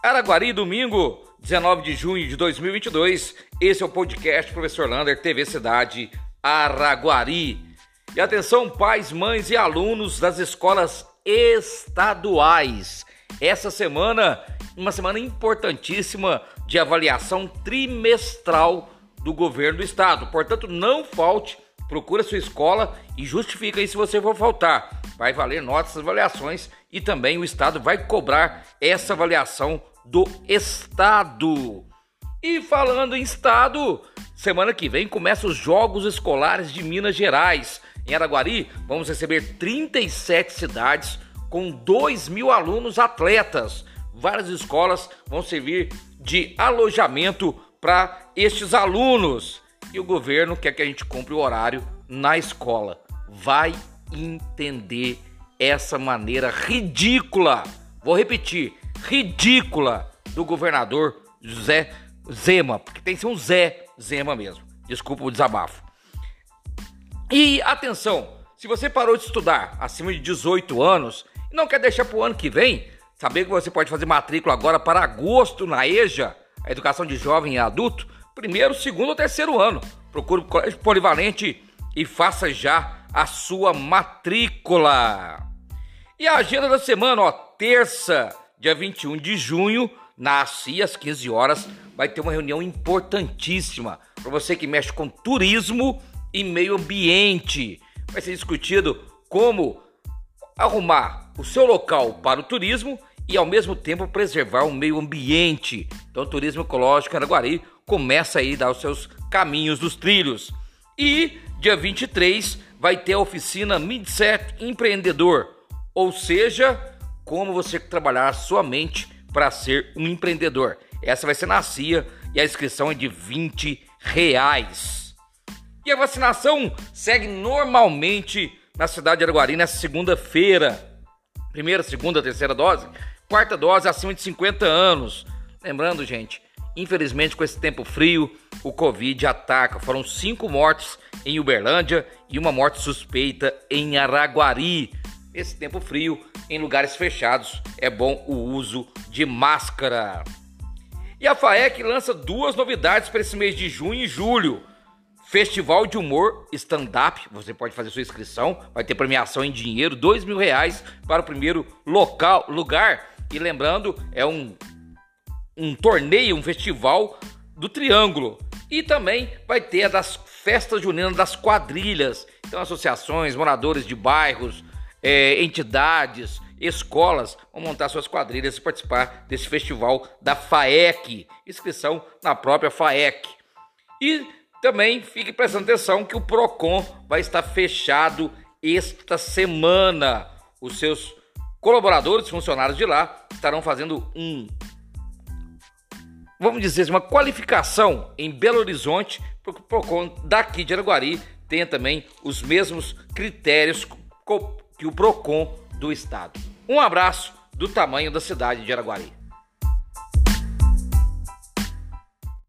Araguari, domingo, 19 de junho de 2022. Esse é o podcast Professor Lander, TV Cidade Araguari. E atenção, pais, mães e alunos das escolas estaduais. Essa semana, uma semana importantíssima de avaliação trimestral do governo do estado. Portanto, não falte, procura sua escola e justifica aí se você for faltar vai valer notas, avaliações e também o Estado vai cobrar essa avaliação do Estado. E falando em Estado, semana que vem começam os Jogos Escolares de Minas Gerais. Em Araguari, vamos receber 37 cidades com 2 mil alunos atletas. Várias escolas vão servir de alojamento para estes alunos. E o governo quer que a gente cumpra o horário na escola. Vai entender essa maneira ridícula, vou repetir, ridícula do governador José Zema, porque tem que ser um Zé Zema mesmo. Desculpa o desabafo. E atenção, se você parou de estudar acima de 18 anos e não quer deixar para o ano que vem, saber que você pode fazer matrícula agora para agosto na EJA, a educação de jovem e adulto, primeiro, segundo ou terceiro ano. Procure o colégio polivalente e faça já a sua matrícula. E a agenda da semana, ó, terça, dia 21 de junho, na ACI, às 15 horas, vai ter uma reunião importantíssima para você que mexe com turismo e meio ambiente. Vai ser discutido como arrumar o seu local para o turismo e ao mesmo tempo preservar o meio ambiente. Então, turismo ecológico Araguari começa aí a dar os seus caminhos dos trilhos. E dia 23 vai ter a oficina Mindset Empreendedor, ou seja, como você trabalhar a sua mente para ser um empreendedor. Essa vai ser na CIA e a inscrição é de 20 reais. E a vacinação segue normalmente na cidade de Araguari nessa segunda-feira. Primeira, segunda, terceira dose. Quarta dose acima de 50 anos. Lembrando, gente, Infelizmente, com esse tempo frio, o Covid ataca. Foram cinco mortes em Uberlândia e uma morte suspeita em Araguari. Esse tempo frio, em lugares fechados, é bom o uso de máscara. E a FAEC lança duas novidades para esse mês de junho e julho. Festival de Humor Stand-Up, você pode fazer sua inscrição, vai ter premiação em dinheiro, dois mil reais para o primeiro local, lugar. E lembrando, é um um torneio, um festival do Triângulo. E também vai ter a das festas juninas das quadrilhas. Então, associações, moradores de bairros, é, entidades, escolas vão montar suas quadrilhas e participar desse festival da FAEC. Inscrição na própria FAEC. E também fique prestando atenção que o PROCON vai estar fechado esta semana. Os seus colaboradores, funcionários de lá, estarão fazendo um vamos dizer, assim, uma qualificação em Belo Horizonte, porque o PROCON daqui de Araguari tenha também os mesmos critérios que o PROCON do estado. Um abraço do tamanho da cidade de Araguari.